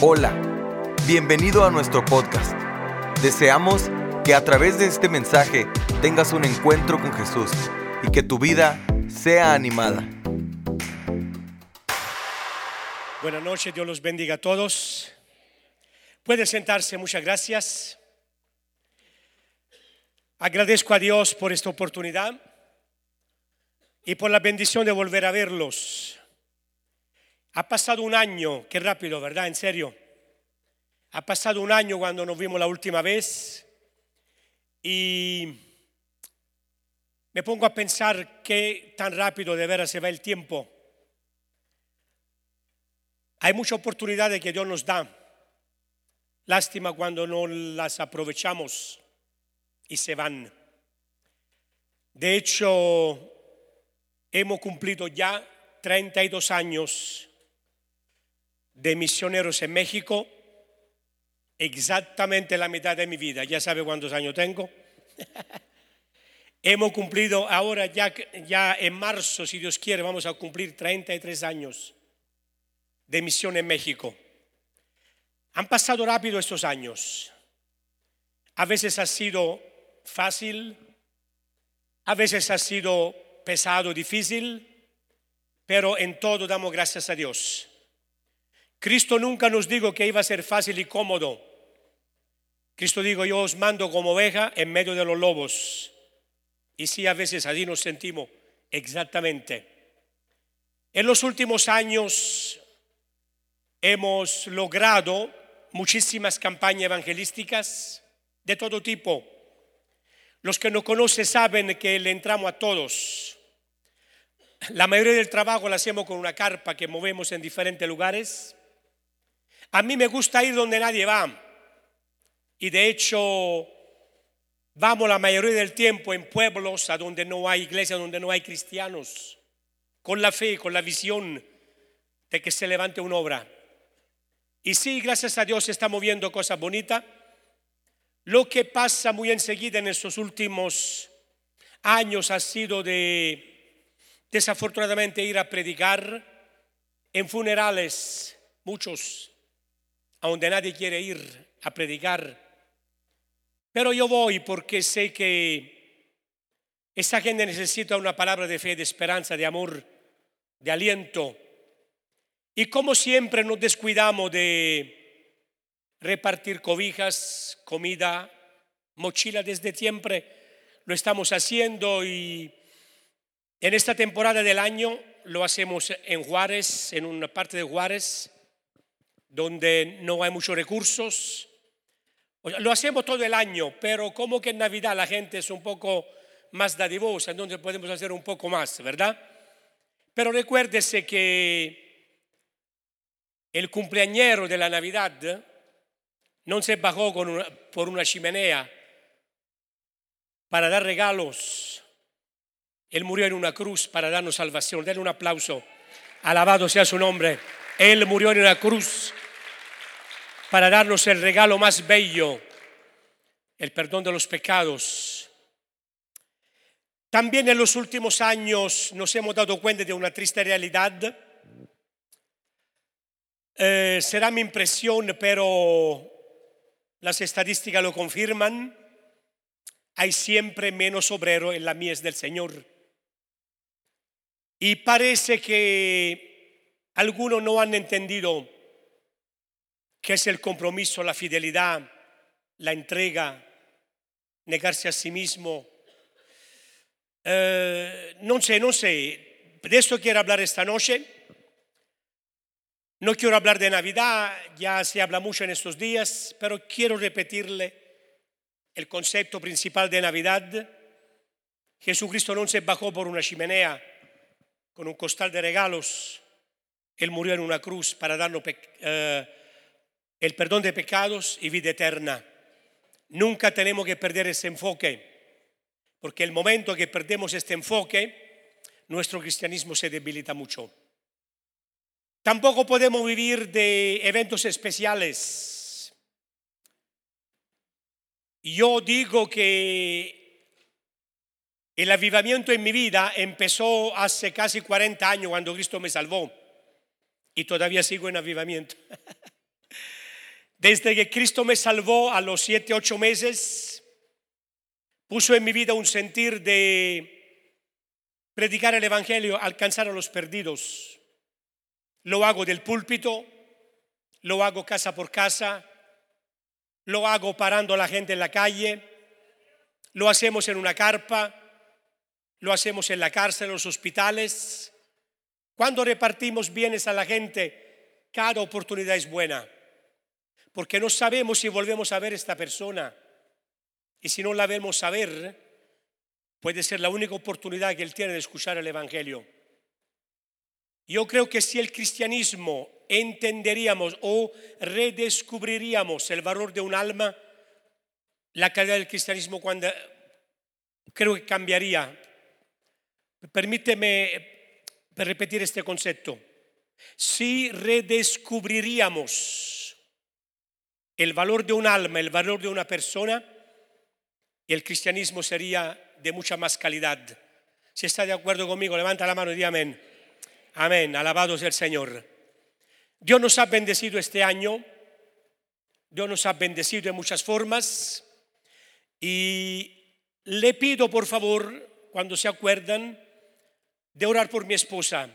Hola, bienvenido a nuestro podcast. Deseamos que a través de este mensaje tengas un encuentro con Jesús y que tu vida sea animada. Buenas noches, Dios los bendiga a todos. Puede sentarse, muchas gracias. Agradezco a Dios por esta oportunidad y por la bendición de volver a verlos. Ha pasado un año, qué rápido, ¿verdad? En serio. Ha pasado un año cuando nos vimos la última vez y me pongo a pensar qué tan rápido de veras se va el tiempo. Hay muchas oportunidades que Dios nos da. Lástima cuando no las aprovechamos y se van. De hecho, hemos cumplido ya 32 años de misioneros en México, exactamente la mitad de mi vida. Ya sabe cuántos años tengo. Hemos cumplido ahora, ya, en marzo, si Dios quiere, vamos a cumplir 33 años de misión en México. Han pasado rápido estos años. A veces ha sido fácil, a veces ha sido pesado, difícil, pero en todo damos gracias a Dios. Cristo nunca nos dijo que iba a ser fácil y cómodo. Cristo dijo, yo os mando como oveja en medio de los lobos. Y sí, a veces así nos sentimos exactamente. En los últimos años hemos logrado muchísimas campañas evangelísticas de todo tipo. Los que no conocen saben que le entramos a todos. La mayoría del trabajo lo hacemos con una carpa que movemos en diferentes lugares. A mí me gusta ir donde nadie va. Y de hecho, vamos la mayoría del tiempo en pueblos a donde no hay iglesia, donde no hay cristianos, con la fe, con la visión de que se levante una obra. Y sí, gracias a Dios se está moviendo cosas bonitas. Lo que pasa muy enseguida en estos últimos años ha sido de, desafortunadamente, ir a predicar en funerales, muchos a donde nadie quiere ir a predicar. Pero yo voy porque sé que esa gente necesita una palabra de fe, de esperanza, de amor, de aliento. Y como siempre nos descuidamos de repartir cobijas, comida, mochila desde siempre, lo estamos haciendo y en esta temporada del año lo hacemos en Juárez, en una parte de Juárez, donde no hay muchos recursos. Lo hacemos todo el año, pero como que en Navidad la gente es un poco más dadivosa, entonces podemos hacer un poco más, ¿verdad? Pero recuérdese que el cumpleañero de la Navidad no se bajó por una chimenea para dar regalos. Él murió en una cruz para darnos salvación. Denle un aplauso. Alabado sea su nombre. Él murió en una cruz para darnos el regalo más bello, el perdón de los pecados. También en los últimos años nos hemos dado cuenta de una triste realidad. Eh, será mi impresión, pero las estadísticas lo confirman. Hay siempre menos obrero en la mies del Señor. Y parece que algunos no han entendido que es el compromiso, la fidelidad, la entrega, negarse a sí mismo. Eh, no sé, no sé, de esto quiero hablar esta noche. No quiero hablar de Navidad, ya se habla mucho en estos días, pero quiero repetirle el concepto principal de Navidad. Jesucristo no se bajó por una chimenea con un costal de regalos. Él murió en una cruz para darnos eh, el perdón de pecados y vida eterna. Nunca tenemos que perder ese enfoque, porque el momento que perdemos este enfoque, nuestro cristianismo se debilita mucho. Tampoco podemos vivir de eventos especiales. Yo digo que el avivamiento en mi vida empezó hace casi 40 años cuando Cristo me salvó y todavía sigo en avivamiento. Desde que Cristo me salvó a los siete, ocho meses, puso en mi vida un sentir de predicar el Evangelio, alcanzar a los perdidos. Lo hago del púlpito, lo hago casa por casa, lo hago parando a la gente en la calle, lo hacemos en una carpa, lo hacemos en la cárcel, en los hospitales. Cuando repartimos bienes a la gente, cada oportunidad es buena porque no sabemos si volvemos a ver esta persona. Y si no la vemos a ver, puede ser la única oportunidad que él tiene de escuchar el Evangelio. Yo creo que si el cristianismo entenderíamos o redescubriríamos el valor de un alma, la calidad del cristianismo cuando, creo que cambiaría. Permíteme repetir este concepto. Si redescubriríamos el valor de un alma, el valor de una persona, el cristianismo sería de mucha más calidad. Si está de acuerdo conmigo, levanta la mano y di amén. Amén, alabado sea el Señor. Dios nos ha bendecido este año, Dios nos ha bendecido de muchas formas y le pido por favor, cuando se acuerdan, de orar por mi esposa.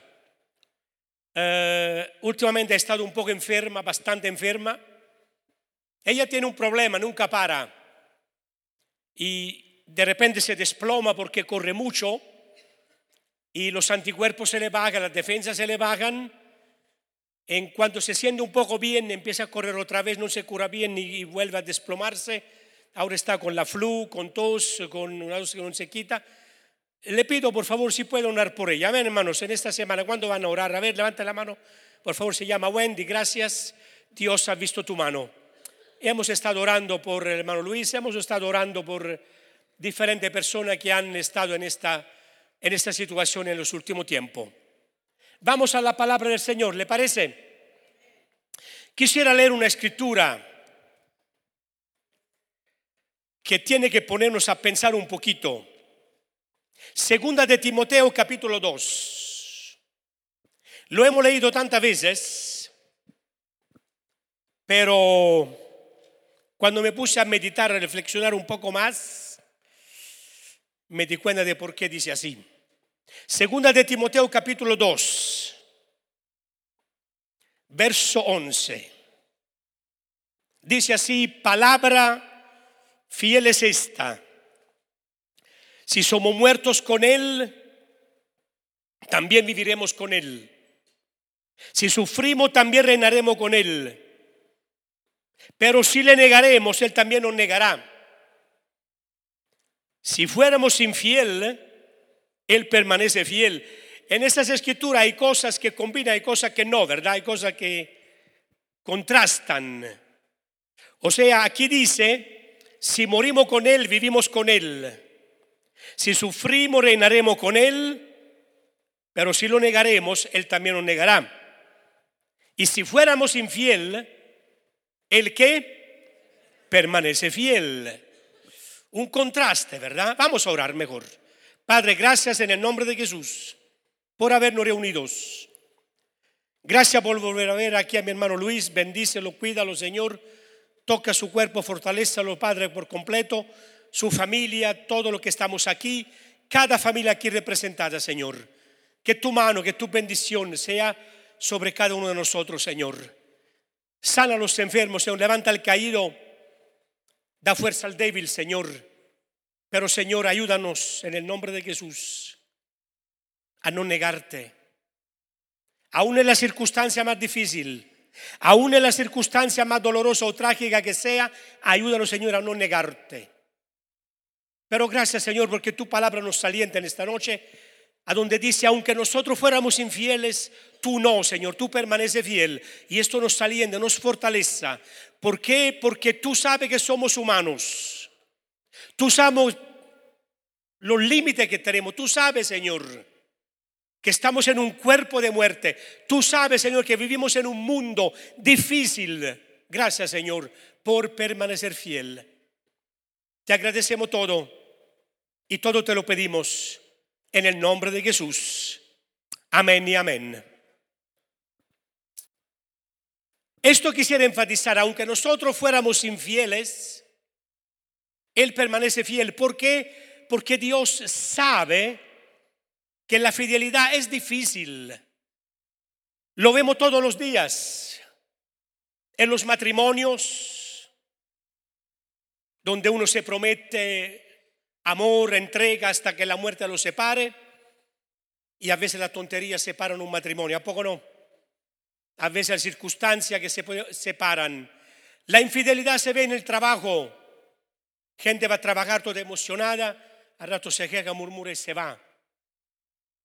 Eh, últimamente ha estado un poco enferma, bastante enferma ella tiene un problema, nunca para. Y de repente se desploma porque corre mucho y los anticuerpos se le bajan, las defensas se le bajan. En cuanto se siente un poco bien, empieza a correr otra vez, no se cura bien y vuelve a desplomarse. Ahora está con la flu, con tos, con una tos que no se quita. Le pido, por favor, si puedo orar por ella. Amén, hermanos, en esta semana, ¿cuándo van a orar? A ver, levanta la mano. Por favor, se llama Wendy, gracias. Dios ha visto tu mano. Hemos estado orando por el hermano Luis, hemos estado orando por diferentes personas que han estado en esta, en esta situación en los últimos tiempos. Vamos a la palabra del Señor, ¿le parece? Quisiera leer una escritura que tiene que ponernos a pensar un poquito. Segunda de Timoteo capítulo 2. Lo hemos leído tantas veces, pero cuando me puse a meditar, a reflexionar un poco más, me di cuenta de por qué dice así. Segunda de Timoteo capítulo 2, verso 11. Dice así, palabra fiel es esta. Si somos muertos con Él, también viviremos con Él. Si sufrimos, también reinaremos con Él. Pero si le negaremos, Él también nos negará. Si fuéramos infiel, Él permanece fiel. En estas escrituras hay cosas que combinan, hay cosas que no, ¿verdad? Hay cosas que contrastan. O sea, aquí dice, si morimos con Él, vivimos con Él. Si sufrimos, reinaremos con Él. Pero si lo negaremos, Él también nos negará. Y si fuéramos infiel, el que permanece fiel. Un contraste, ¿verdad? Vamos a orar mejor. Padre, gracias en el nombre de Jesús por habernos reunidos. Gracias por volver a ver aquí a mi hermano Luis. Bendícelo, cuídalo, Señor. Toca su cuerpo, fortalezalo, Padre, por completo. Su familia, todo lo que estamos aquí. Cada familia aquí representada, Señor. Que tu mano, que tu bendición sea sobre cada uno de nosotros, Señor. Sana a los enfermos, Señor. Levanta al caído. Da fuerza al débil, Señor. Pero, Señor, ayúdanos en el nombre de Jesús a no negarte. Aún en la circunstancia más difícil, aún en la circunstancia más dolorosa o trágica que sea, ayúdanos, Señor, a no negarte. Pero gracias, Señor, porque tu palabra nos alienta en esta noche a donde dice, aunque nosotros fuéramos infieles, tú no, Señor, tú permaneces fiel. Y esto nos alienta, nos fortaleza. ¿Por qué? Porque tú sabes que somos humanos. Tú sabes los límites que tenemos. Tú sabes, Señor, que estamos en un cuerpo de muerte. Tú sabes, Señor, que vivimos en un mundo difícil. Gracias, Señor, por permanecer fiel. Te agradecemos todo y todo te lo pedimos en el nombre de Jesús. Amén y amén. Esto quisiera enfatizar, aunque nosotros fuéramos infieles, Él permanece fiel. ¿Por qué? Porque Dios sabe que la fidelidad es difícil. Lo vemos todos los días. En los matrimonios, donde uno se promete amor, entrega hasta que la muerte lo separe. Y a veces la tontería separan un matrimonio, ¿a poco no? A veces hay circunstancias que se separan. La infidelidad se ve en el trabajo. Gente va a trabajar toda emocionada, al rato se queja, murmura y se va.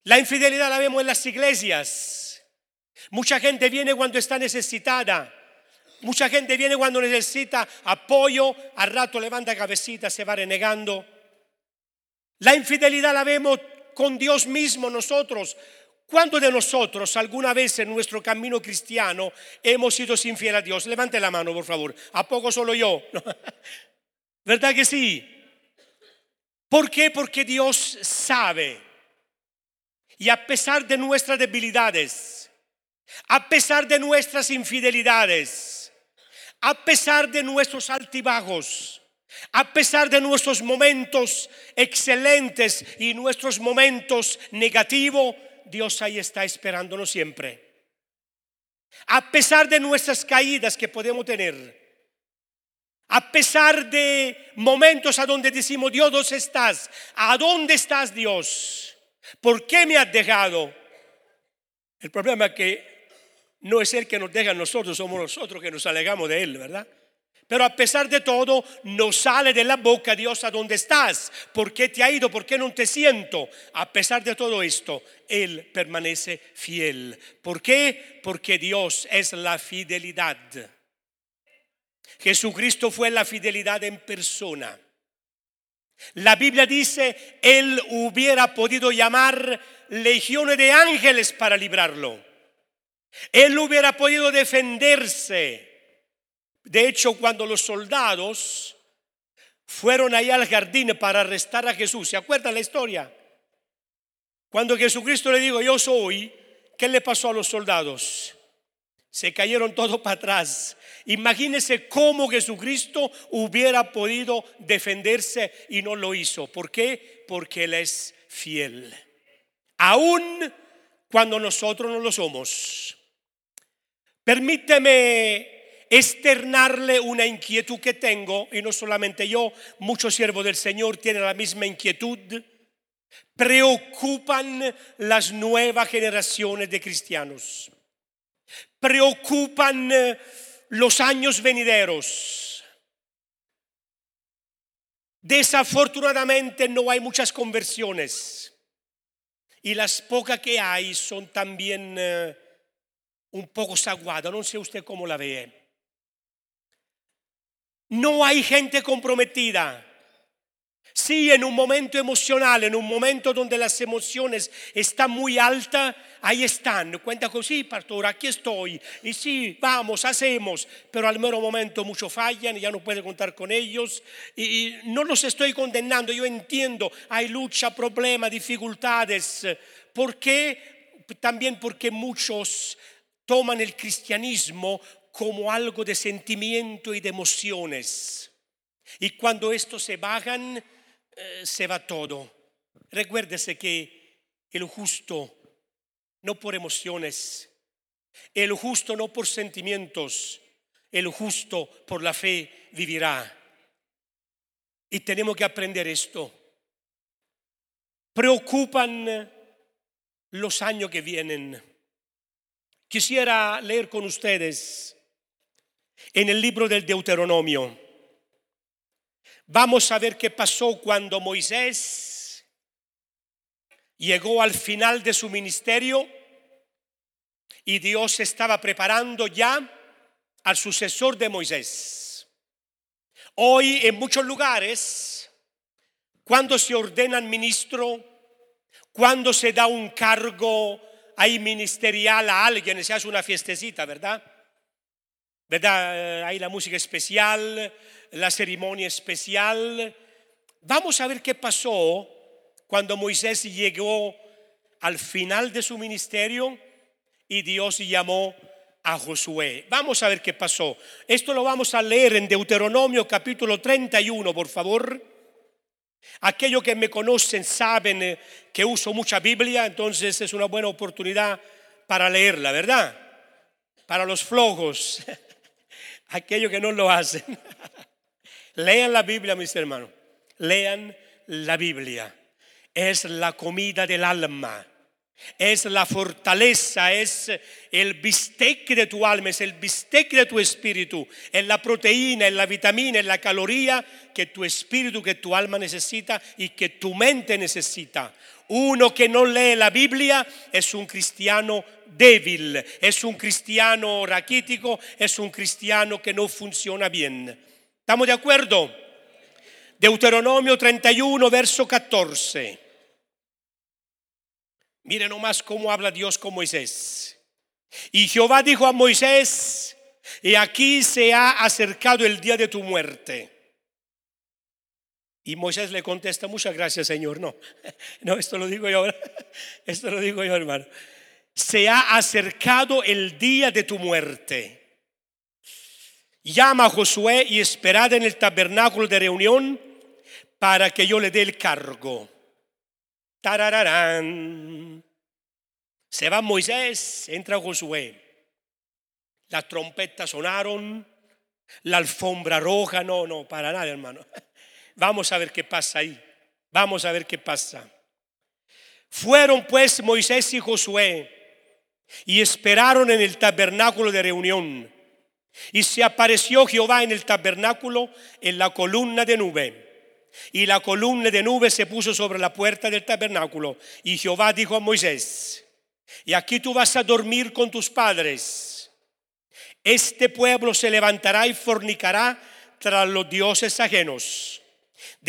La infidelidad la vemos en las iglesias. Mucha gente viene cuando está necesitada. Mucha gente viene cuando necesita apoyo, al rato levanta cabecita, se va renegando. La infidelidad la vemos con Dios mismo nosotros. ¿Cuántos de nosotros alguna vez en nuestro camino cristiano hemos sido infieles a Dios? Levante la mano, por favor. ¿A poco solo yo? ¿Verdad que sí? ¿Por qué? Porque Dios sabe. Y a pesar de nuestras debilidades, a pesar de nuestras infidelidades, a pesar de nuestros altibajos, a pesar de nuestros momentos excelentes y nuestros momentos negativos, Dios ahí está esperándonos siempre. A pesar de nuestras caídas que podemos tener, a pesar de momentos a donde decimos, Dios, ¿dónde estás? ¿A dónde estás, Dios? ¿Por qué me has dejado? El problema es que no es Él que nos deja a nosotros, somos nosotros que nos alegamos de Él, ¿verdad? Pero a pesar de todo, no sale de la boca Dios a dónde estás, por qué te ha ido, por qué no te siento. A pesar de todo esto, Él permanece fiel. ¿Por qué? Porque Dios es la fidelidad. Jesucristo fue la fidelidad en persona. La Biblia dice, Él hubiera podido llamar legiones de ángeles para librarlo. Él hubiera podido defenderse. De hecho, cuando los soldados fueron ahí al jardín para arrestar a Jesús, ¿se acuerdan la historia? Cuando Jesucristo le dijo, yo soy, ¿qué le pasó a los soldados? Se cayeron todos para atrás. Imagínense cómo Jesucristo hubiera podido defenderse y no lo hizo. ¿Por qué? Porque Él es fiel. Aún cuando nosotros no lo somos. Permíteme externarle una inquietud que tengo, y no solamente yo, muchos siervos del Señor tienen la misma inquietud, preocupan las nuevas generaciones de cristianos, preocupan eh, los años venideros. Desafortunadamente no hay muchas conversiones y las pocas que hay son también eh, un poco saguadas, no sé usted cómo la ve. No hay gente comprometida. Sí, en un momento emocional, en un momento donde las emociones están muy altas, ahí están. Cuenta con sí, pastor, aquí estoy. Y sí, vamos, hacemos. Pero al mero momento muchos fallan y ya no puede contar con ellos. Y, no los estoy condenando, yo entiendo. Hay lucha, problemas, dificultades. ¿Por qué? También porque muchos toman el cristianismo como algo de sentimiento y de emociones. Y cuando estos se bajan, eh, se va todo. Recuérdese que el justo, no por emociones, el justo no por sentimientos, el justo por la fe vivirá. Y tenemos que aprender esto. Preocupan los años que vienen. Quisiera leer con ustedes en el libro del Deuteronomio. Vamos a ver qué pasó cuando Moisés llegó al final de su ministerio y Dios estaba preparando ya al sucesor de Moisés. Hoy en muchos lugares, cuando se ordenan ministro, cuando se da un cargo ahí ministerial a alguien, se hace una fiestecita, ¿verdad? ¿Verdad? Hay la música especial, la ceremonia especial. Vamos a ver qué pasó cuando Moisés llegó al final de su ministerio y Dios llamó a Josué. Vamos a ver qué pasó. Esto lo vamos a leer en Deuteronomio capítulo 31, por favor. Aquellos que me conocen saben eh, que uso mucha Biblia, entonces es una buena oportunidad para leerla, ¿verdad? Para los flojos, aquellos que no lo hacen. Lean la Biblia, mis hermanos. Lean la Biblia. Es la comida del alma. Es la fortaleza, es el bistec de tu alma, es el bistec de tu espíritu, es la proteína, es la vitamina, es la caloría que tu espíritu, que tu alma necesita y que tu mente necesita. Uno que no lee la Biblia es un cristiano débil, es un cristiano raquítico, es un cristiano que no funciona bien. ¿Estamos de acuerdo? Deuteronomio 31, verso 14. Miren nomás cómo habla Dios con Moisés. Y Jehová dijo a Moisés, y aquí se ha acercado el día de tu muerte. Y Moisés le contesta, muchas gracias Señor. No, no, esto lo digo yo, esto lo digo yo hermano. Se ha acercado el día de tu muerte. Llama a Josué y esperad en el tabernáculo de reunión para que yo le dé el cargo. Tarararán. Se va Moisés, entra Josué. Las trompetas sonaron, la alfombra roja, no, no, para nada, hermano. Vamos a ver qué pasa ahí. Vamos a ver qué pasa. Fueron pues Moisés y Josué y esperaron en el tabernáculo de reunión. Y se apareció Jehová en el tabernáculo en la columna de nube. Y la columna de nube se puso sobre la puerta del tabernáculo. Y Jehová dijo a Moisés, y aquí tú vas a dormir con tus padres. Este pueblo se levantará y fornicará tras los dioses ajenos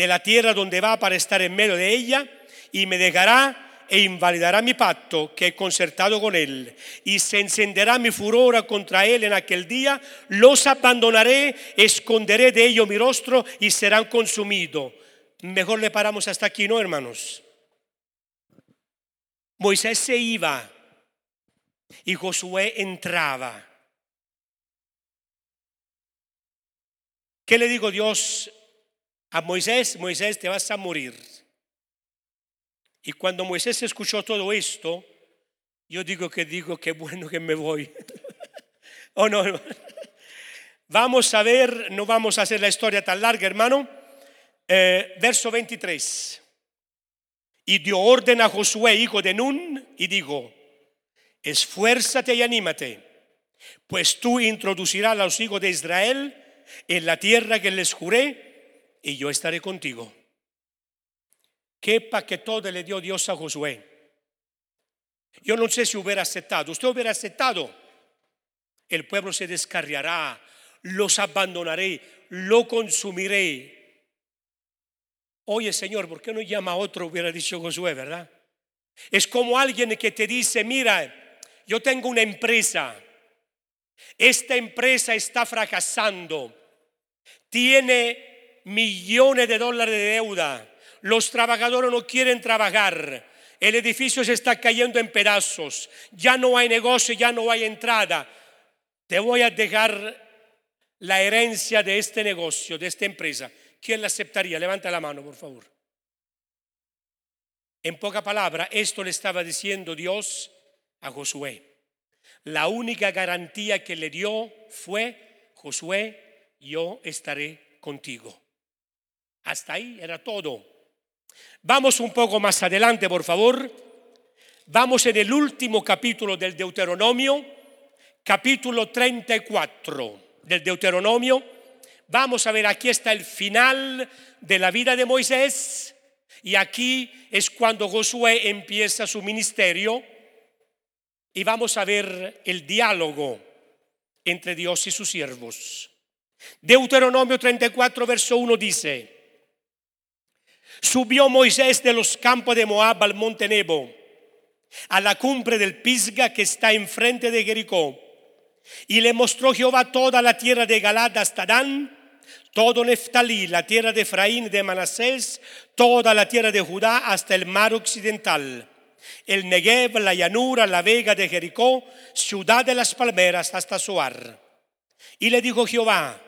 de la tierra donde va para estar en medio de ella y me dejará e invalidará mi pacto que he concertado con él, y se encenderá mi furor contra él en aquel día, los abandonaré, esconderé de ellos mi rostro y serán consumidos. Mejor le paramos hasta aquí, ¿no, hermanos? Moisés se iba y Josué entraba. ¿Qué le digo Dios a Moisés? Moisés, te vas a morir. Y cuando Moisés escuchó todo esto, yo digo que digo, qué bueno que me voy. ¿O no? Vamos a ver, no vamos a hacer la historia tan larga, hermano. Eh, verso 23. Y dio orden a Josué, hijo de Nun, y dijo, esfuérzate y anímate, pues tú introducirás a los hijos de Israel en la tierra que les juré, y yo estaré contigo. Qué paquetote le dio Dios a Josué. Yo no sé si hubiera aceptado. Usted hubiera aceptado. El pueblo se descarriará, los abandonaré, lo consumiré. Oye Señor, ¿por qué no llama a otro? Hubiera dicho Josué, ¿verdad? Es como alguien que te dice, mira, yo tengo una empresa. Esta empresa está fracasando. Tiene millones de dólares de deuda los trabajadores no quieren trabajar, el edificio se está cayendo en pedazos, ya no hay negocio, ya no hay entrada. Te voy a dejar la herencia de este negocio, de esta empresa. ¿Quién la aceptaría? Levanta la mano, por favor. En poca palabra, esto le estaba diciendo Dios a Josué. La única garantía que le dio fue, Josué, yo estaré contigo. Hasta ahí era todo. Vamos un poco más adelante, por favor. Vamos en el último capítulo del Deuteronomio, capítulo 34 del Deuteronomio. Vamos a ver, aquí está el final de la vida de Moisés y aquí es cuando Josué empieza su ministerio y vamos a ver el diálogo entre Dios y sus siervos. Deuteronomio 34, verso 1 dice, Subió Moisés de los campos de Moab al monte Nebo, a la cumbre del Pisga que está enfrente de Jericó. Y le mostró Jehová toda la tierra de Galad hasta Dan, todo Neftalí, la tierra de Efraín y de Manasés, toda la tierra de Judá hasta el mar occidental. el Negev, la llanura, la vega de Jericó, ciudad de las palmeras, hasta Soar. Y le dijo Jehová,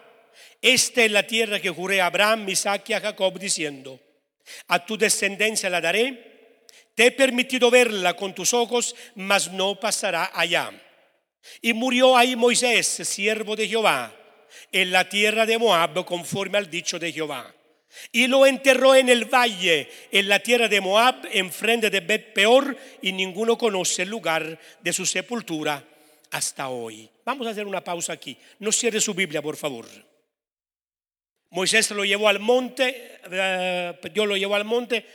esta es la tierra que juré a Abraham, Isaac y a Jacob, diciendo, a tu descendencia la daré, te he permitido verla con tus ojos, mas no pasará allá. Y murió ahí Moisés, siervo de Jehová, en la tierra de Moab, conforme al dicho de Jehová. Y lo enterró en el valle, en la tierra de Moab, enfrente de Bet Peor, y ninguno conoce el lugar de su sepultura hasta hoy. Vamos a hacer una pausa aquí. No cierre su Biblia, por favor. Moisés lo llevó al monte, eh, Dios lo llevó al monte.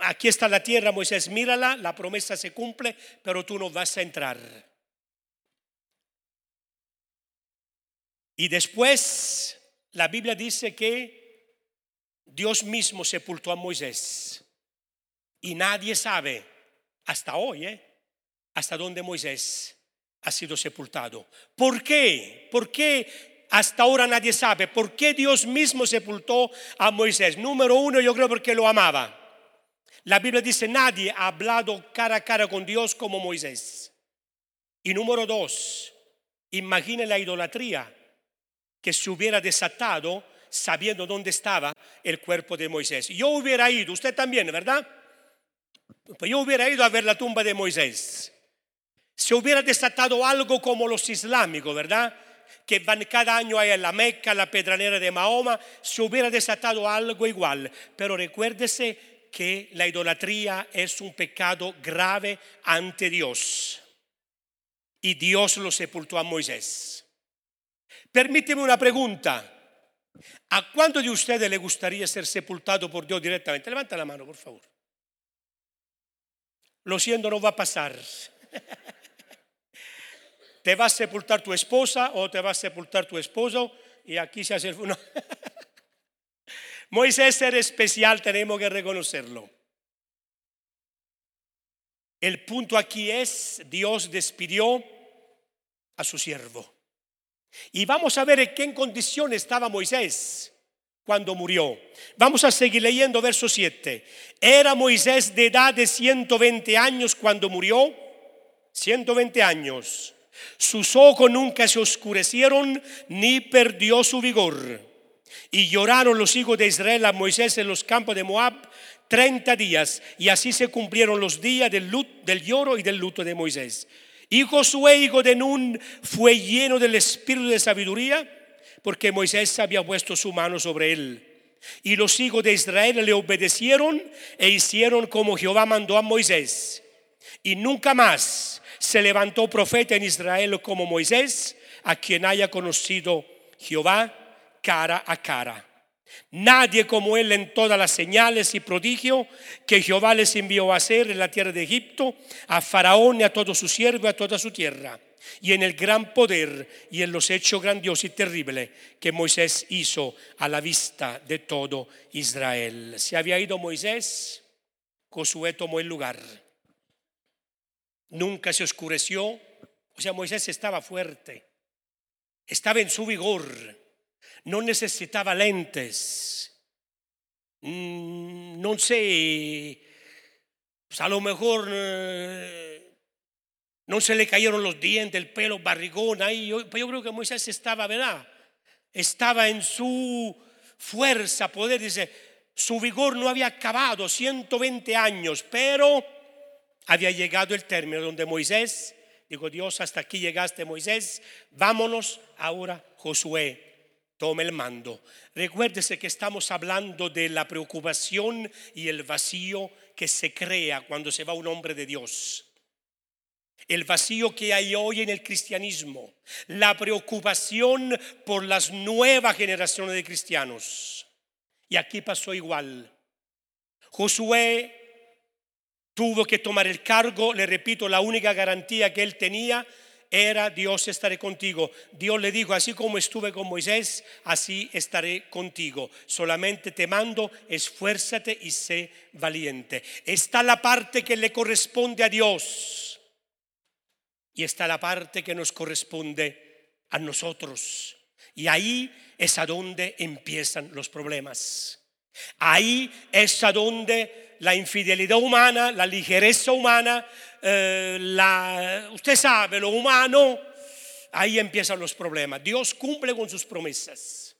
Aquí está la tierra, Moisés, mírala, la promesa se cumple, pero tú no vas a entrar. Y después la Biblia dice que Dios mismo sepultó a Moisés. Y nadie sabe hasta hoy, ¿eh? hasta dónde Moisés ha sido sepultado. ¿Por qué? ¿Por qué hasta ahora nadie sabe? ¿Por qué Dios mismo sepultó a Moisés? Número uno, yo creo porque lo amaba. La Biblia dice, nadie ha hablado cara a cara con Dios como Moisés. Y número dos, imagine la idolatría que se hubiera desatado sabiendo dónde estaba el cuerpo de Moisés. Yo hubiera ido, usted también, ¿verdad? Pues yo hubiera ido a ver la tumba de Moisés. Se hubiera desatado algo como los islámicos, ¿verdad? Que van cada año a la Meca, la pedranera de Mahoma, se hubiera desatado algo igual. Pero recuérdese que la idolatría es un pecado grave ante Dios. Y Dios lo sepultó a Moisés. Permíteme una pregunta. ¿A cuánto de ustedes le gustaría ser sepultado por Dios directamente? Levanta la mano, por favor. Lo siento, no va a pasar. te va a sepultar tu esposa o te va a sepultar tu esposo y aquí se hace el... No. Moisés era especial, tenemos que reconocerlo. El punto aquí es, Dios despidió a su siervo. Y vamos a ver en qué condición estaba Moisés cuando murió. Vamos a seguir leyendo verso 7. Era Moisés de edad de 120 años cuando murió. 120 años. Sus ojos nunca se oscurecieron ni perdió su vigor. Y lloraron los hijos de Israel a Moisés en los campos de Moab 30 días. Y así se cumplieron los días del, del lloro y del luto de Moisés. Y Josué, hijo de Nun, fue lleno del espíritu de sabiduría, porque Moisés había puesto su mano sobre él. Y los hijos de Israel le obedecieron e hicieron como Jehová mandó a Moisés. Y nunca más se levantó profeta en Israel como Moisés, a quien haya conocido Jehová cara a cara. Nadie como él en todas las señales y prodigios que Jehová les envió a hacer en la tierra de Egipto, a Faraón y a todo su siervo y a toda su tierra, y en el gran poder y en los hechos grandiosos y terribles que Moisés hizo a la vista de todo Israel. Se había ido Moisés, Josué tomó el lugar. Nunca se oscureció, o sea, Moisés estaba fuerte, estaba en su vigor no necesitaba lentes. Mm, no sé, pues a lo mejor eh, no se le cayeron los dientes, el pelo, barrigón ahí. Yo, yo creo que Moisés estaba, ¿verdad? Estaba en su fuerza, poder, dice, su vigor no había acabado, 120 años, pero había llegado el término donde Moisés, digo Dios, hasta aquí llegaste Moisés, vámonos ahora Josué tome el mando. Recuérdese que estamos hablando de la preocupación y el vacío que se crea cuando se va un hombre de Dios. El vacío que hay hoy en el cristianismo, la preocupación por las nuevas generaciones de cristianos. Y aquí pasó igual. Josué tuvo que tomar el cargo, le repito, la única garantía que él tenía era Dios estaré contigo. Dios le dijo, así como estuve con Moisés, así estaré contigo. Solamente te mando, esfuérzate y sé valiente. Está la parte que le corresponde a Dios y está la parte que nos corresponde a nosotros. Y ahí es a donde empiezan los problemas. Ahí es a donde la infidelidad humana, la ligereza humana, eh, la, usted sabe, lo humano, ahí empiezan los problemas. Dios cumple con sus promesas.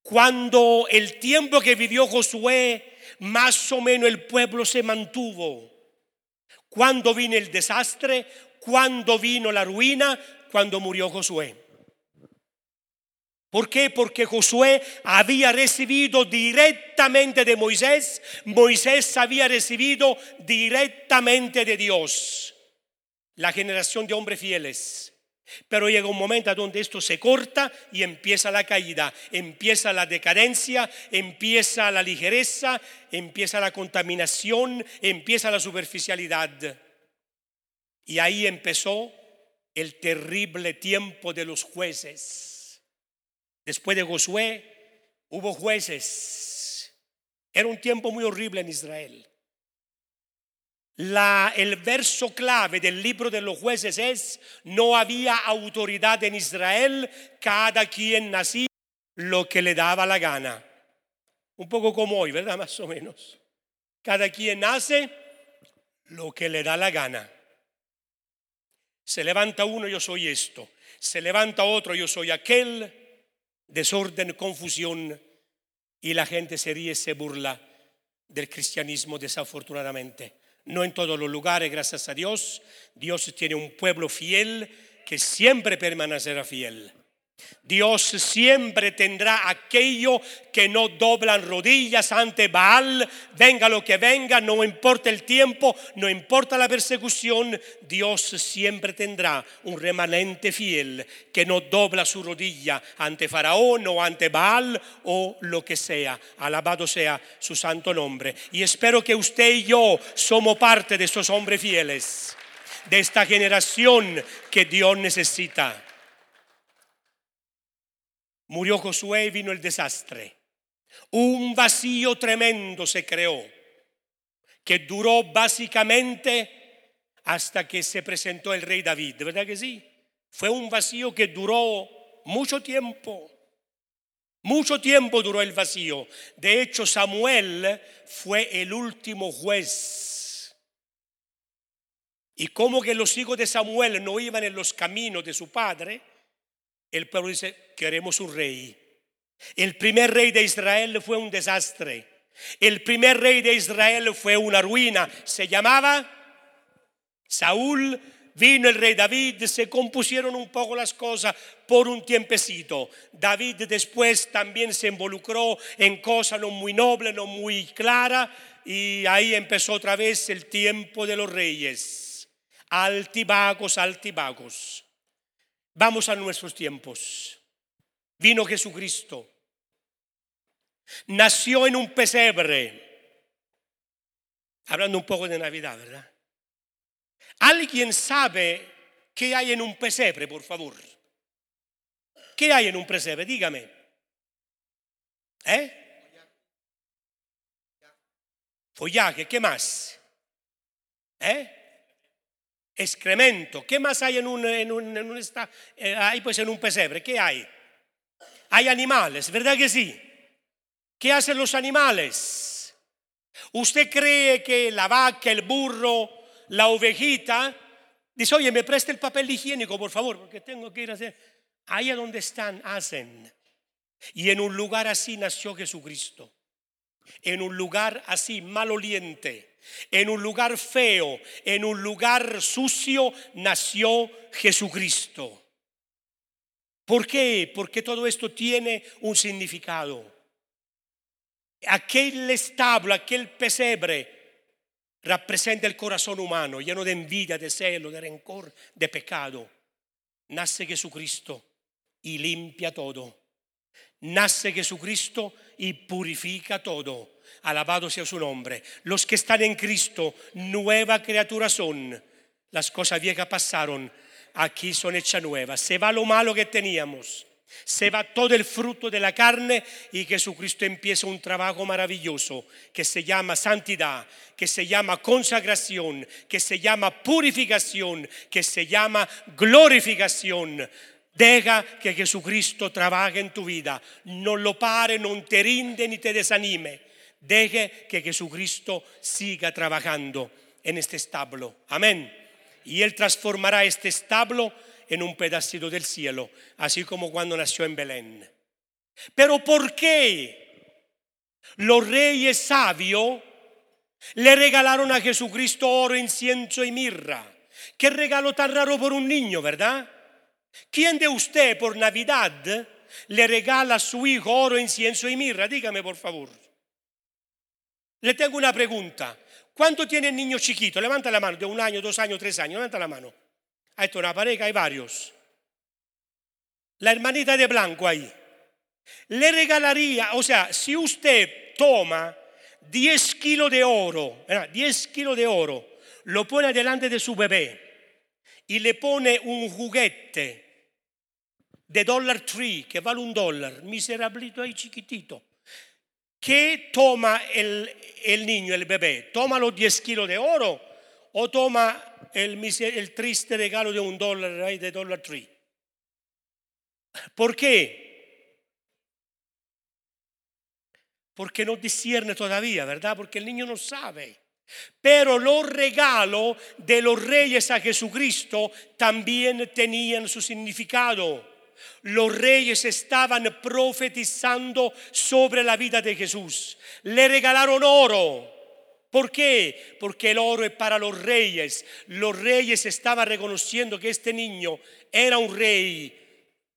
Cuando el tiempo que vivió Josué, más o menos el pueblo se mantuvo. Cuando vino el desastre, cuando vino la ruina, cuando murió Josué. ¿Por qué? Porque Josué había recibido directamente de Moisés, Moisés había recibido directamente de Dios la generación de hombres fieles. Pero llega un momento donde esto se corta y empieza la caída, empieza la decadencia, empieza la ligereza, empieza la contaminación, empieza la superficialidad. Y ahí empezó el terrible tiempo de los jueces. Después de Josué hubo jueces. Era un tiempo muy horrible en Israel. El verso clave del libro de los jueces es, no había autoridad en Israel, cada quien nacía lo que le daba la gana. Un poco como hoy, ¿verdad? Más o menos. Cada quien nace lo que le da la gana. Se levanta uno, yo soy esto. Se levanta otro, yo soy aquel desorden, confusión y la gente se ríe, se burla del cristianismo desafortunadamente. No en todos los lugares, gracias a Dios, Dios tiene un pueblo fiel que siempre permanecerá fiel. Dios siempre tendrá aquello que no doblan rodillas ante Baal, venga lo que venga, no importa el tiempo, no importa la persecución, Dios siempre tendrá un remanente fiel que no dobla su rodilla ante Faraón o ante Baal o lo que sea. Alabado sea su santo nombre. Y espero que usted y yo somos parte de esos hombres fieles, de esta generación que Dios necesita. Murió Josué y vino el desastre. Un vacío tremendo se creó, que duró básicamente hasta que se presentó el rey David. ¿Verdad que sí? Fue un vacío que duró mucho tiempo. Mucho tiempo duró el vacío. De hecho, Samuel fue el último juez. Y como que los hijos de Samuel no iban en los caminos de su padre, el pueblo dice, queremos un rey. El primer rey de Israel fue un desastre. El primer rey de Israel fue una ruina. Se llamaba Saúl. Vino el rey David, se compusieron un poco las cosas por un tiempecito. David después también se involucró en cosas no muy nobles, no muy claras, y ahí empezó otra vez el tiempo de los reyes. Altibagos, altibagos. Vamos a nuestros tiempos. Vino Jesucristo. Nació en un pesebre. Hablando un poco de Navidad, ¿verdad? ¿Alguien sabe qué hay en un pesebre, por favor? ¿Qué hay en un pesebre? Dígame. ¿Eh? Follaje, ¿qué más? ¿Eh? Excremento. ¿Qué más hay en un, en un, eh, pues en un pesebre? ¿Qué hay? Hay animales, ¿verdad que sí? ¿Qué hacen los animales? ¿Usted cree que la vaca, el burro, la ovejita, dice, oye, me presta el papel higiénico, por favor, porque tengo que ir a hacer... Ahí a donde están, hacen. Y en un lugar así nació Jesucristo. En un lugar así, maloliente en un lugar feo, en un lugar sucio, nació Jesucristo. ¿Por qué? Porque todo esto tiene un significado. Aquel establo, aquel pesebre, representa el corazón humano, lleno de envidia, de celo, de rencor, de pecado. Nace Jesucristo y limpia todo. Nace Jesucristo y purifica todo. Alabado sea su nombre. Los que están en Cristo, nueva criatura son. Las cosas viejas pasaron, aquí son hechas nuevas. Se va lo malo que teníamos. Se va todo el fruto de la carne y Jesucristo empieza un trabajo maravilloso que se llama santidad, que se llama consagración, que se llama purificación, que se llama glorificación. Deja que Jesucristo trabaje en tu vida. No lo pare, no te rinde ni te desanime. Deje que Jesucristo siga trabajando en este establo. Amén. Y Él transformará este establo en un pedacito del cielo, así como cuando nació en Belén. Pero ¿por qué los reyes sabios le regalaron a Jesucristo oro, incienso y mirra? Qué regalo tan raro por un niño, ¿verdad? ¿Quién de usted por Navidad le regala a su hijo oro, incienso y mirra? Dígame, por favor. Le tengo una pregunta. ¿Cuánto tiene el niño chiquito? Levanta la mano, de un año, dos años, tres años. Levanta la mano. Hay una pareja, hay varios. La hermanita de blanco ahí. Le regalaría, o sea, si usted toma 10 kilos de oro, 10 kilos de oro, lo pone delante de su bebé y le pone un juguete de Dollar Tree que vale un dólar, miserablito ahí chiquitito. ¿Qué toma el, niño, el bebé? ¿Toma los 10 kilos de oro o toma el, el triste regalo de un dólar ahí de Dollar Tree? ¿Por qué? Porque no discierne todavía, ¿verdad? Porque el niño no sabe. Pero los regalos de los reyes a Jesucristo también tenían su significado. Los reyes estaban profetizando sobre la vida de Jesús. Le regalaron oro. ¿Por qué? Porque el oro es para los reyes. Los reyes estaban reconociendo que este niño era un rey.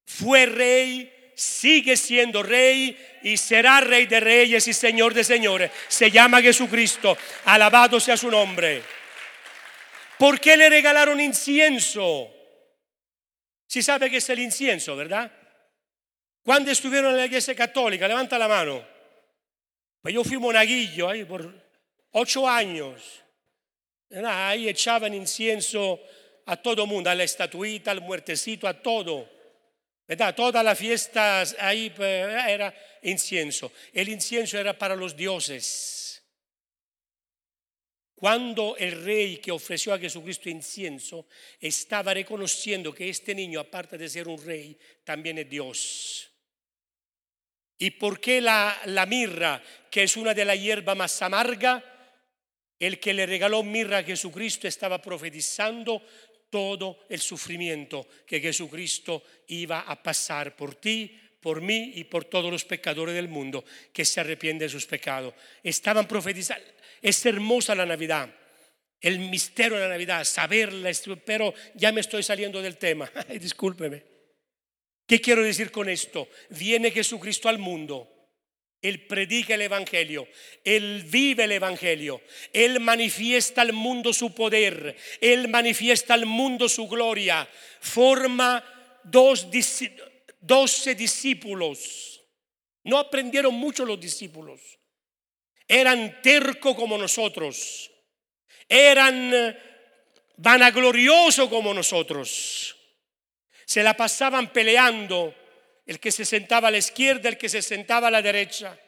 Fue rey, sigue siendo rey y será rey de reyes y señor de señores. Se llama Jesucristo. Alabado sea su nombre. ¿Por qué le regalaron incienso? Si sabe que es el incienso, ¿verdad? Cuando estuvieron en la iglesia católica, levanta la mano. Pues yo fui monaguillo ahí por ocho años. Ahí echaban incienso a todo mundo, a la estatuita, al muertecito, a todo. ¿Verdad? Toda la fiesta ahí pues, era incienso. El incienso era para los dioses. Cuando el rey que ofreció a Jesucristo incienso estaba reconociendo que este niño, aparte de ser un rey, también es Dios. ¿Y por qué la, mirra, que es una de las hierbas más amarga? El que le regaló mirra a Jesucristo estaba profetizando todo el sufrimiento que Jesucristo iba a pasar por ti, por mí y por todos los pecadores del mundo que se arrepienten de sus pecados. Estaban profetizando. Es hermosa la Navidad, el misterio de la Navidad, saberla, pero ya me estoy saliendo del tema. discúlpeme. ¿Qué quiero decir con esto? Viene Jesucristo al mundo él predica el Evangelio, Él vive el Evangelio, Él manifiesta al mundo su poder, Él manifiesta al mundo su gloria, forma dos, doce discípulos. No aprendieron mucho los discípulos, eran tercos como nosotros, eran vanagloriosos como nosotros, se la pasaban peleando el que se sentaba a la izquierda, el que se sentaba a la derecha.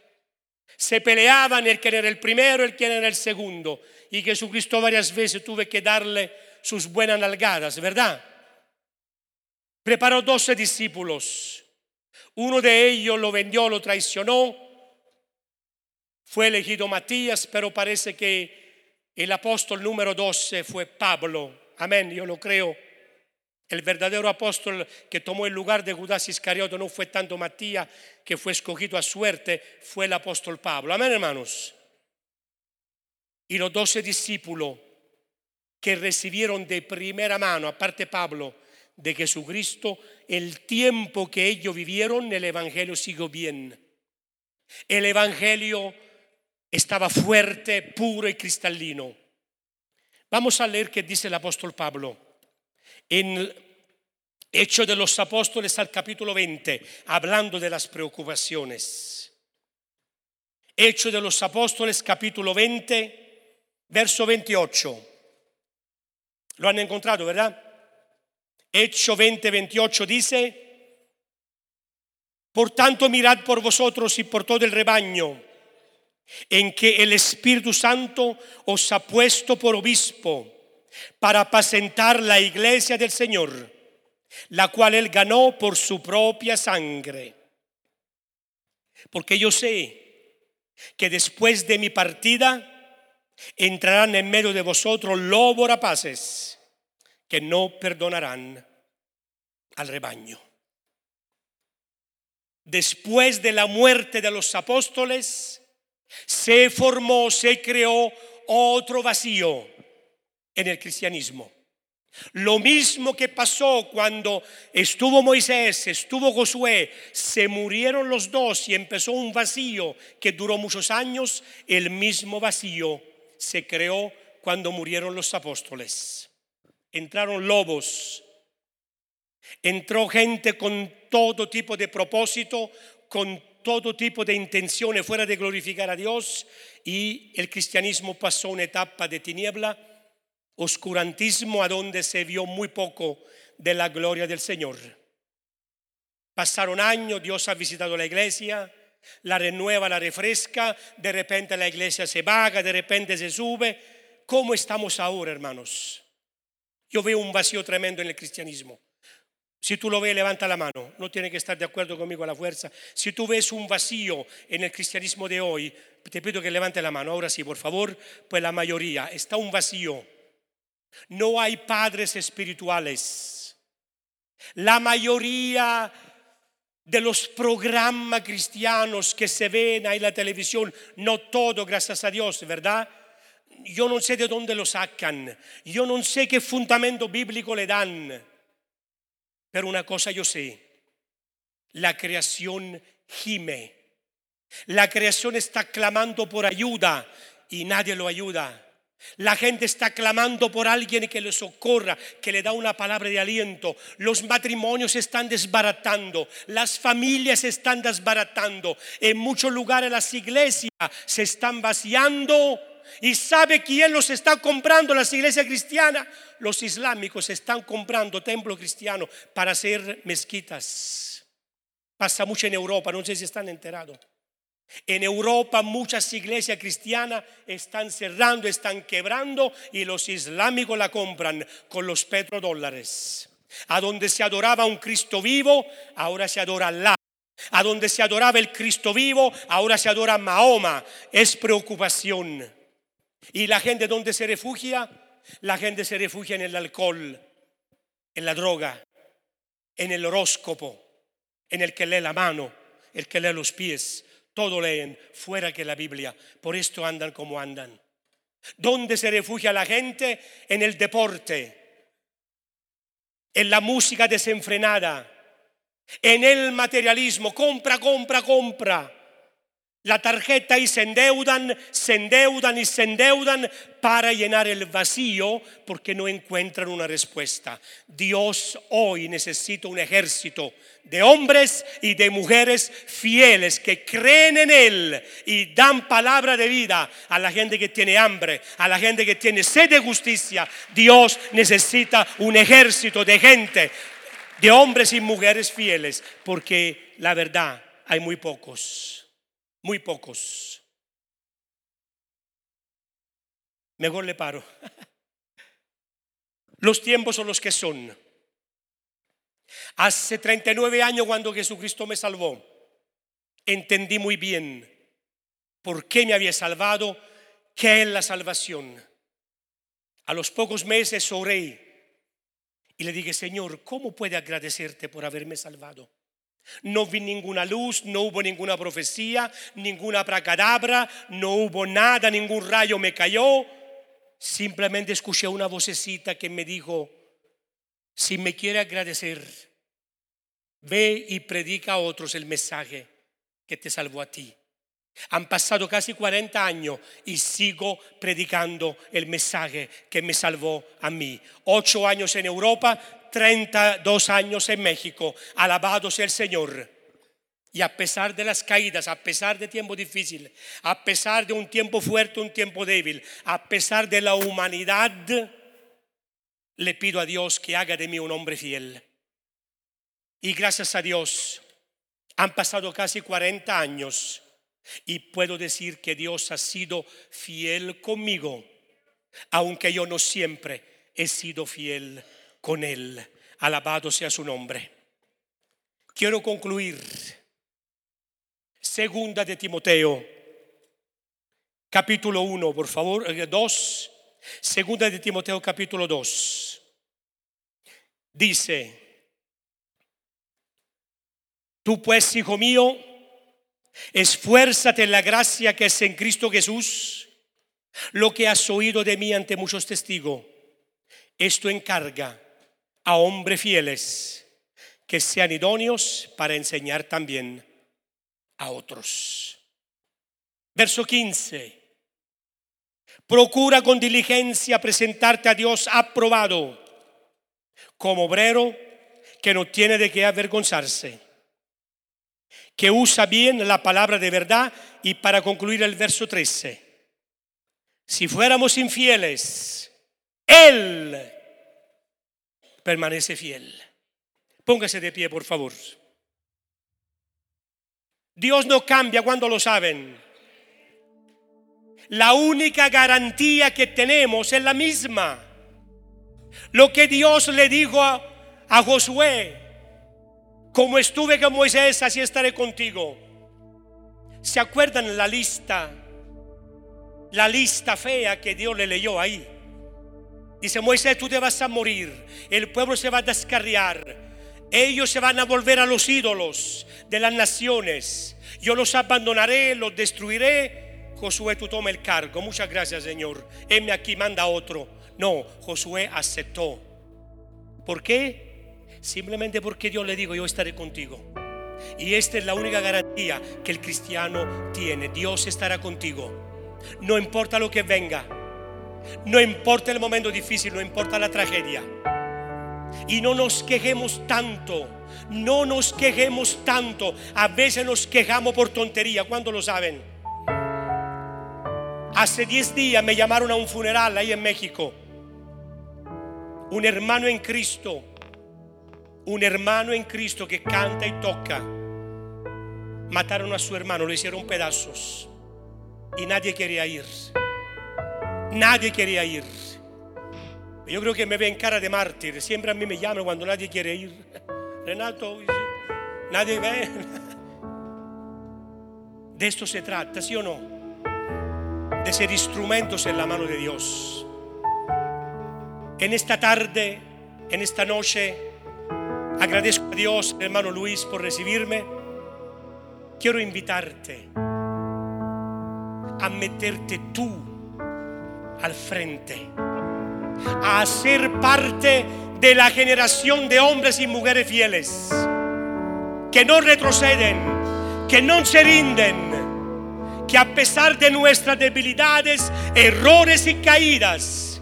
Se peleaban el que era el primero, el que era el segundo. Y Jesucristo varias veces tuve que darle sus buenas nalgadas, ¿verdad? Preparó doce discípulos. Uno de ellos lo vendió, lo traicionó. Fue elegido Matías, pero parece que el apóstol número 12 fue Pablo. Amén, yo lo creo. El verdadero apóstol que tomó el lugar de Judas Iscariote no fue tanto Matías, que fue escogido a suerte, fue el apóstol Pablo. Amén, hermanos. Y los doce discípulos que recibieron de primera mano, aparte Pablo, de Jesucristo, el tiempo que ellos vivieron, el Evangelio siguió bien. El Evangelio estaba fuerte, puro y cristalino. Vamos a leer qué dice el apóstol Pablo en Hecho de los Apóstoles al capítulo 20, hablando de las preocupaciones. Hecho de los Apóstoles capítulo 20, verso 28. Lo han encontrado, ¿verdad? Hecho 20, 28 dice, por tanto mirad por vosotros y por todo el rebaño en que el Espíritu Santo os ha puesto por obispo para apacentar la iglesia del Señor, la cual él ganó por su propia sangre. Porque yo sé que después de mi partida entrarán en medio de vosotros lobos rapaces que no perdonarán al rebaño. Después de la muerte de los apóstoles, se formó, se creó otro vacío en el cristianismo. Lo mismo que pasó cuando estuvo Moisés, estuvo Josué, se murieron los dos y empezó un vacío que duró muchos años, el mismo vacío se creó cuando murieron los apóstoles. Entraron lobos, entró gente con todo tipo de propósito, con todo tipo de intenciones fuera de glorificar a Dios y el cristianismo pasó una etapa de tiniebla oscurantismo a donde se vio muy poco de la gloria del Señor. Pasaron años, Dios ha visitado la iglesia, la renueva, la refresca, de repente la iglesia se vaga, de repente se sube. ¿Cómo estamos ahora, hermanos? Yo veo un vacío tremendo en el cristianismo. Si tú lo ves, levanta la mano. No tiene que estar de acuerdo conmigo a la fuerza. Si tú ves un vacío en el cristianismo de hoy, te pido que levante la mano. Ahora sí, por favor, pues la mayoría. Está un vacío. No hay padres espirituales. La mayoría de los programas cristianos que se ven ahí en la televisión, no todo, gracias a Dios, ¿verdad? Yo no sé de dónde lo sacan, yo no sé qué fundamento bíblico le dan, pero una cosa yo sé, la creación gime, la creación está clamando por ayuda y nadie lo ayuda. La gente está clamando por alguien que le socorra, que le da una palabra de aliento. Los matrimonios están desbaratando, las familias están desbaratando. En muchos lugares las iglesias se están vaciando. ¿Y sabe quién los está comprando? Las iglesias cristianas. Los islámicos están comprando templos cristianos para hacer mezquitas. Pasa mucho en Europa, no sé si están enterados. En Europa muchas iglesias cristianas están cerrando, están quebrando y los islámicos la compran con los petrodólares. A donde se adoraba un Cristo vivo, ahora se adora la. A donde se adoraba el Cristo vivo, ahora se adora Mahoma. Es preocupación. ¿Y la gente dónde se refugia? La gente se refugia en el alcohol, en la droga, en el horóscopo, en el que lee la mano, el que lee los pies todo leen fuera que la Biblia. Por esto andan como andan. ¿Dónde se refugia la gente? En el deporte, en la música desenfrenada, en el materialismo. Compra, compra, compra la tarjeta y se endeudan, se endeudan y se endeudan para llenar el vacío porque no encuentran una respuesta. Dios hoy necesita un ejército de hombres y de mujeres fieles que creen en Él y dan palabra de vida a la gente que tiene hambre, a la gente que tiene sed de justicia. Dios necesita un ejército de gente, de hombres y mujeres fieles, porque la verdad hay muy pocos. Muy pocos. Mejor le paro. Los tiempos son los que son. Hace 39 años cuando Jesucristo me salvó, entendí muy bien por qué me había salvado, qué es la salvación. A los pocos meses oré y le dije, Señor, ¿cómo puede agradecerte por haberme salvado? No vi ninguna luz, no hubo ninguna profecía, ninguna pracadabra, no hubo nada, ningún rayo me cayó. Simplemente escuché una vocecita que me dijo, si me quiere agradecer, ve y predica a otros el mensaje que te salvó a ti. Han pasado casi 40 años y sigo predicando el mensaje que me salvó a mí. Ocho años en Europa, 32 años en México. Alabado sea el Señor. Y a pesar de las caídas, a pesar de tiempos difíciles, a pesar de un tiempo fuerte, un tiempo débil, a pesar de la humanidad, le pido a Dios que haga de mí un hombre fiel. Y gracias a Dios, han pasado casi 40 años y puedo decir que Dios ha sido fiel conmigo, aunque yo no siempre he sido fiel con Él. Alabado sea su nombre. Quiero concluir. Segunda de Timoteo, capítulo 1, por favor, 2, segunda de Timoteo capítulo 2. Dice, tú pues, hijo mío, esfuérzate en la gracia que es en Cristo Jesús, lo que has oído de mí ante muchos testigos. Esto encarga a hombres fieles que sean idóneos para enseñar también a otros. Verso 15. Procura con diligencia presentarte a Dios aprobado como obrero que no tiene de qué avergonzarse, que usa bien la palabra de verdad y para concluir el verso 13. Si fuéramos infieles, Él permanece fiel. Póngase de pie, por favor. Dios no cambia cuando lo saben. La única garantía que tenemos es la misma. Lo que Dios le dijo a, Josué, como estuve con Moisés, así estaré contigo. ¿Se acuerdan la lista? La lista fea que Dios le leyó ahí. Dice Moisés, tú te vas a morir, el pueblo se va a descarriar, ellos se van a volver a los ídolos de las naciones. Yo los abandonaré, los destruiré. Josué, tú toma el cargo. Muchas gracias, Señor. Heme aquí, manda otro. No, Josué aceptó. ¿Por qué? Simplemente porque Dios le dijo, yo estaré contigo. Y esta es la única garantía que el cristiano tiene. Dios estará contigo. No importa lo que venga. No importa el momento difícil, no importa la tragedia. Y no nos quejemos tanto. No nos quejemos tanto. A veces nos quejamos por tontería. ¿Cuándo lo saben? Hace 10 días me llamaron a un funeral ahí en México. Un hermano en Cristo. Un hermano en Cristo que canta y toca. Mataron a su hermano, lo hicieron pedazos. Y nadie quería ir. Nadie quería ir. Yo creo que me ven cara de mártir. Siempre a mí me llaman cuando nadie quiere ir. Renato, nadie ve. De esto se trata, ¿sí o no? De ser instrumentos en la mano de Dios. En esta tarde, en esta noche, agradezco a Dios, hermano Luis, por recibirme. Quiero invitarte a meterte tú al frente a ser parte de la generación de hombres y mujeres fieles, que no retroceden, que no se rinden, que a pesar de nuestras debilidades, errores y caídas,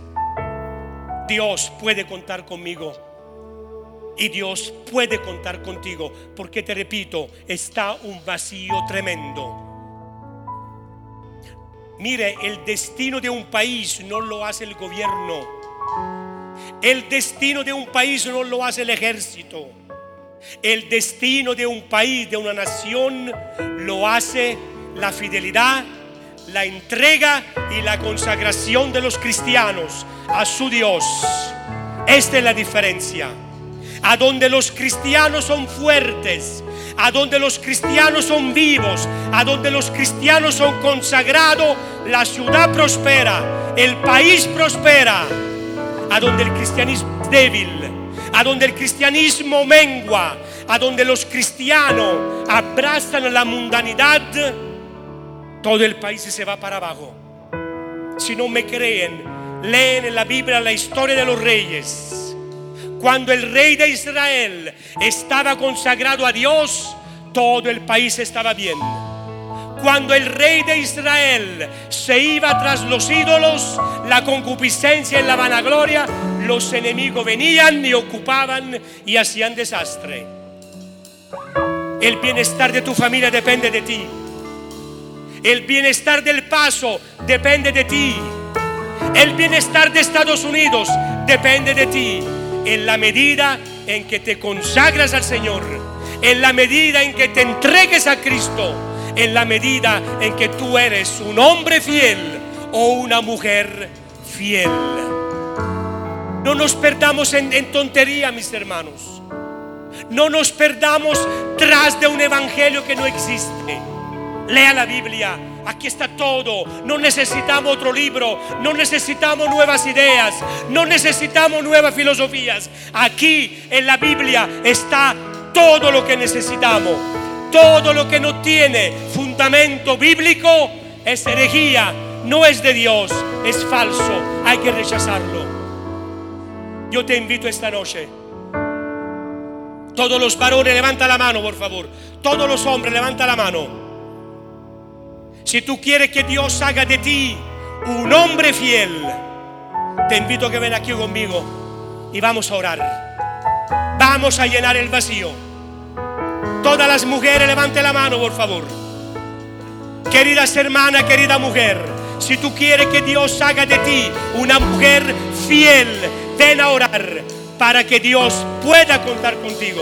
Dios puede contar conmigo. Y Dios puede contar contigo, porque te repito, está un vacío tremendo. Mire, el destino de un país no lo hace el gobierno el destino de un país no lo hace el ejército. El destino de un país, de una nación, lo hace la fidelidad, la entrega y la consagración de los cristianos a su Dios. Esta es la diferencia. A donde los cristianos son fuertes, a donde los cristianos son vivos, a donde los cristianos son consagrados, la ciudad prospera, el país prospera a donde el cristianismo es débil, a donde el cristianismo mengua, a donde los cristianos abrazan la mundanidad, todo el país se va para abajo. Si no me creen, leen en la Biblia la historia de los reyes. Cuando el rey de Israel estaba consagrado a Dios, todo el país estaba bien. Cuando el rey de Israel se iba tras los ídolos, la concupiscencia y la vanagloria, los enemigos venían y ocupaban y hacían desastre. El bienestar de tu familia depende de ti. El bienestar del paso depende de ti. El bienestar de Estados Unidos depende de ti. En la medida en que te consagras al Señor, en la medida en que te entregues a Cristo, en la medida en que tú eres un hombre fiel o una mujer fiel. No nos perdamos en, tontería, mis hermanos. No nos perdamos tras de un evangelio que no existe. Lea la Biblia, Aquí está todo. No necesitamos otro libro. No necesitamos nuevas ideas. No necesitamos nuevas filosofías. Aquí en la Biblia está todo lo que necesitamos. Todo lo que no tiene fundamento bíblico es herejía. No es de Dios. Es falso. Hay que rechazarlo. Yo te invito esta noche. Todos los varones, levanta la mano, por favor. Todos los hombres, levanta la mano. Si tú quieres que Dios haga de ti un hombre fiel, te invito a que ven aquí conmigo y vamos a orar. Vamos a llenar el vacío. Todas las mujeres, levante la mano, por favor. Queridas hermanas, querida mujer, si tú quieres que Dios haga de ti una mujer fiel, ven a orar para que Dios pueda contar contigo.